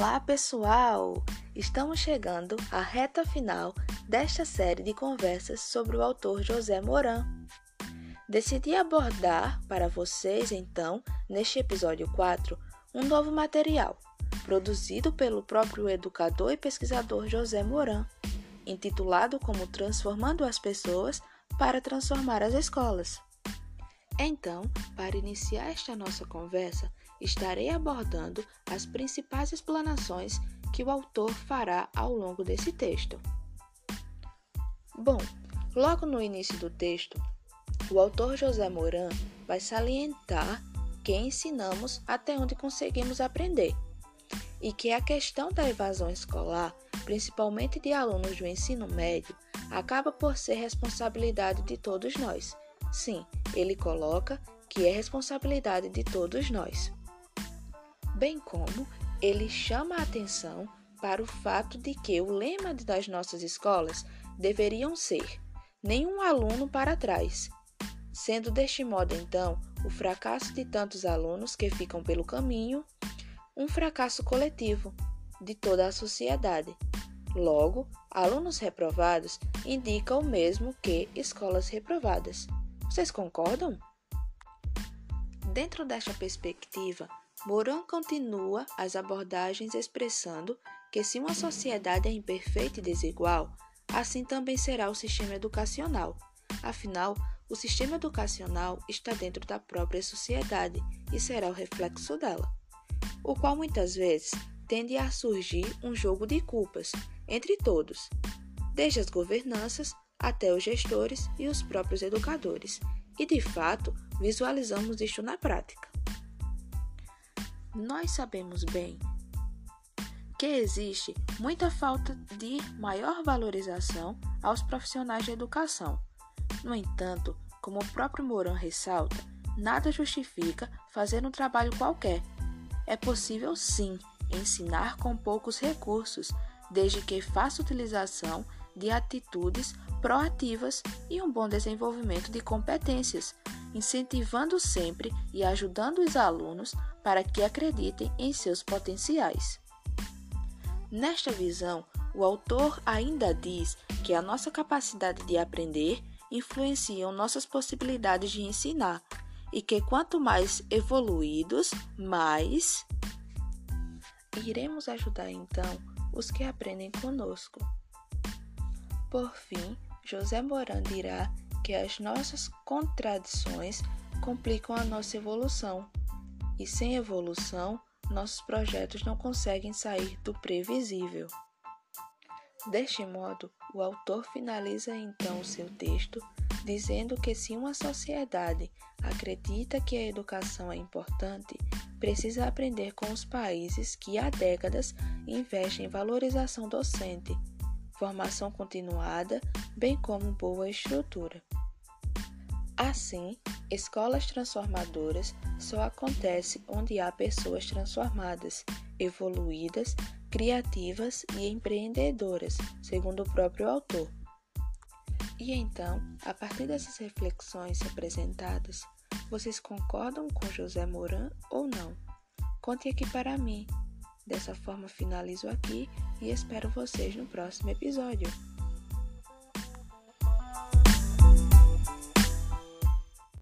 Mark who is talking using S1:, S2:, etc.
S1: Olá, pessoal! Estamos chegando à reta final desta série de conversas sobre o autor José Moran. Decidi abordar para vocês, então, neste episódio 4, um novo material, produzido pelo próprio educador e pesquisador José Moran, intitulado como Transformando as Pessoas para Transformar as Escolas. Então, para iniciar esta nossa conversa, estarei abordando as principais explanações que o autor fará ao longo desse texto. Bom, logo no início do texto, o autor José Moran vai salientar que ensinamos até onde conseguimos aprender e que a questão da evasão escolar, principalmente de alunos do ensino médio, acaba por ser responsabilidade de todos nós. Sim, ele coloca que é responsabilidade de todos nós bem como ele chama a atenção para o fato de que o lema das nossas escolas deveriam ser nenhum aluno para trás, sendo deste modo então o fracasso de tantos alunos que ficam pelo caminho um fracasso coletivo de toda a sociedade. Logo, alunos reprovados indica o mesmo que escolas reprovadas. Vocês concordam? Dentro desta perspectiva, Moran continua as abordagens expressando que se uma sociedade é imperfeita e desigual, assim também será o sistema educacional. Afinal, o sistema educacional está dentro da própria sociedade e será o reflexo dela, o qual muitas vezes tende a surgir um jogo de culpas entre todos, desde as governanças até os gestores e os próprios educadores, e de fato visualizamos isto na prática. Nós sabemos bem que existe muita falta de maior valorização aos profissionais de educação. No entanto, como o próprio Moran ressalta, nada justifica fazer um trabalho qualquer. É possível sim ensinar com poucos recursos, desde que faça utilização de atitudes proativas e um bom desenvolvimento de competências, incentivando sempre e ajudando os alunos para que acreditem em seus potenciais. Nesta visão, o autor ainda diz que a nossa capacidade de aprender influencia nossas possibilidades de ensinar e que quanto mais evoluídos, mais iremos ajudar então os que aprendem conosco. Por fim, José Moran dirá que as nossas contradições complicam a nossa evolução, e sem evolução, nossos projetos não conseguem sair do previsível. Deste modo, o autor finaliza então o seu texto dizendo que se uma sociedade acredita que a educação é importante, precisa aprender com os países que há décadas investem em valorização docente formação continuada, bem como boa estrutura. Assim, escolas transformadoras só acontecem onde há pessoas transformadas, evoluídas, criativas e empreendedoras, segundo o próprio autor. E então, a partir dessas reflexões apresentadas, vocês concordam com José Moran ou não? Conte aqui para mim. Dessa forma, finalizo aqui e espero vocês no próximo episódio.